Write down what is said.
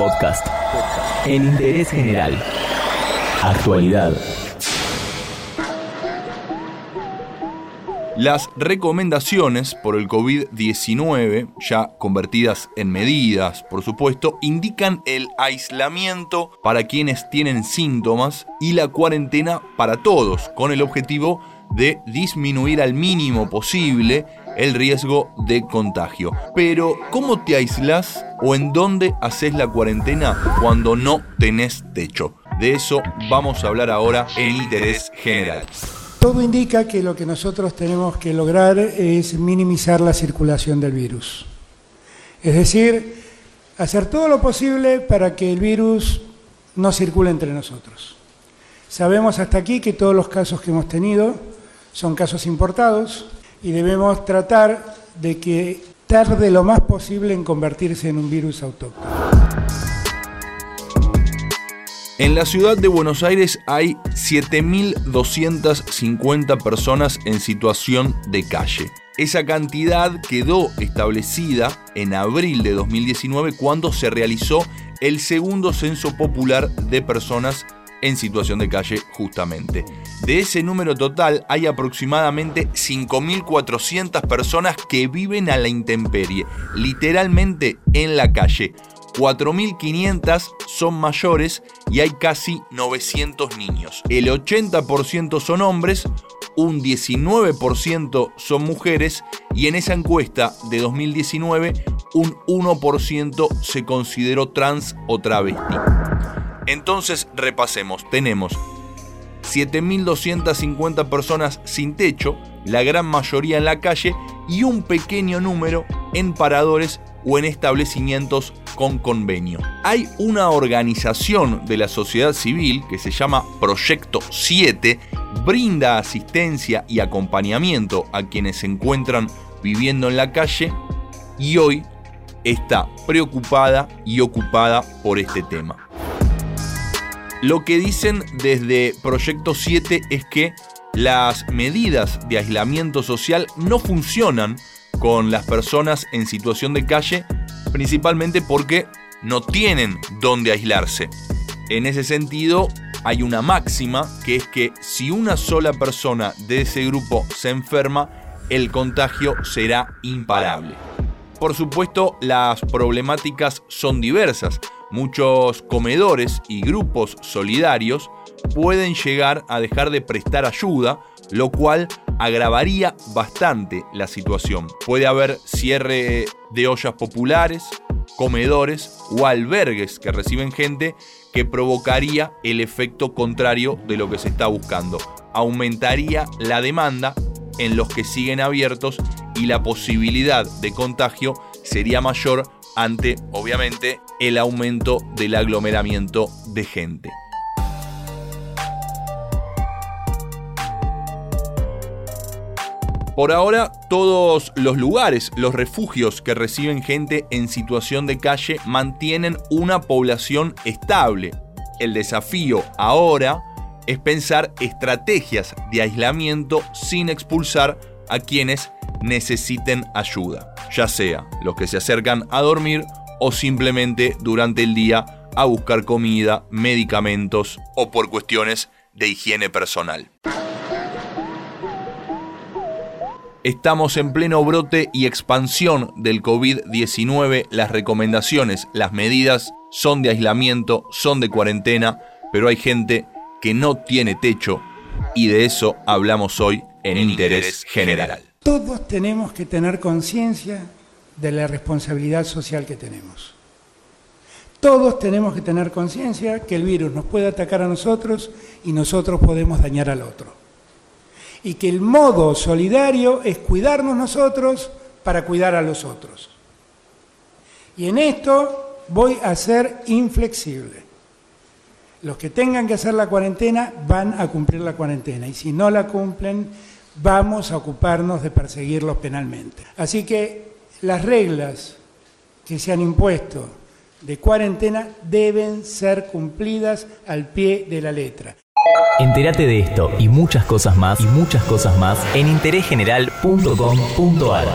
Podcast. En interés general. Actualidad. Las recomendaciones por el COVID-19, ya convertidas en medidas, por supuesto, indican el aislamiento para quienes tienen síntomas y la cuarentena para todos, con el objetivo de disminuir al mínimo posible el riesgo de contagio. Pero, ¿cómo te aislas o en dónde haces la cuarentena cuando no tenés techo? De eso vamos a hablar ahora en Interés General. Todo indica que lo que nosotros tenemos que lograr es minimizar la circulación del virus. Es decir, hacer todo lo posible para que el virus no circule entre nosotros. Sabemos hasta aquí que todos los casos que hemos tenido son casos importados y debemos tratar de que tarde lo más posible en convertirse en un virus autóctono. En la ciudad de Buenos Aires hay 7.250 personas en situación de calle. Esa cantidad quedó establecida en abril de 2019 cuando se realizó el segundo censo popular de personas en situación de calle justamente. De ese número total hay aproximadamente 5.400 personas que viven a la intemperie, literalmente en la calle. 4.500 son mayores y hay casi 900 niños. El 80% son hombres, un 19% son mujeres y en esa encuesta de 2019 un 1% se consideró trans o travesti. Entonces repasemos, tenemos 7.250 personas sin techo, la gran mayoría en la calle y un pequeño número en paradores o en establecimientos con convenio. Hay una organización de la sociedad civil que se llama Proyecto 7, brinda asistencia y acompañamiento a quienes se encuentran viviendo en la calle y hoy está preocupada y ocupada por este tema. Lo que dicen desde Proyecto 7 es que las medidas de aislamiento social no funcionan con las personas en situación de calle, principalmente porque no tienen dónde aislarse. En ese sentido, hay una máxima que es que si una sola persona de ese grupo se enferma, el contagio será imparable. Por supuesto, las problemáticas son diversas. Muchos comedores y grupos solidarios pueden llegar a dejar de prestar ayuda, lo cual agravaría bastante la situación. Puede haber cierre de ollas populares, comedores o albergues que reciben gente que provocaría el efecto contrario de lo que se está buscando. Aumentaría la demanda en los que siguen abiertos y la posibilidad de contagio sería mayor ante, obviamente, el aumento del aglomeramiento de gente. Por ahora, todos los lugares, los refugios que reciben gente en situación de calle mantienen una población estable. El desafío ahora es pensar estrategias de aislamiento sin expulsar a quienes necesiten ayuda, ya sea los que se acercan a dormir o simplemente durante el día a buscar comida, medicamentos o por cuestiones de higiene personal. Estamos en pleno brote y expansión del COVID-19. Las recomendaciones, las medidas son de aislamiento, son de cuarentena, pero hay gente que no tiene techo y de eso hablamos hoy en, Interés General. Todos tenemos que tener conciencia de la responsabilidad social que tenemos. Todos tenemos que tener conciencia que el virus nos puede atacar a nosotros y nosotros podemos dañar al otro y que el modo solidario es cuidarnos nosotros para cuidar a los otros. Y en esto voy a ser inflexible. Los que tengan que hacer la cuarentena van a cumplir la cuarentena y si no la cumplen vamos a ocuparnos de perseguirlos penalmente. Así que las reglas que se han impuesto de cuarentena deben ser cumplidas al pie de la letra. Entérate de esto y muchas cosas más y muchas cosas más en interésgeneral.com.ar.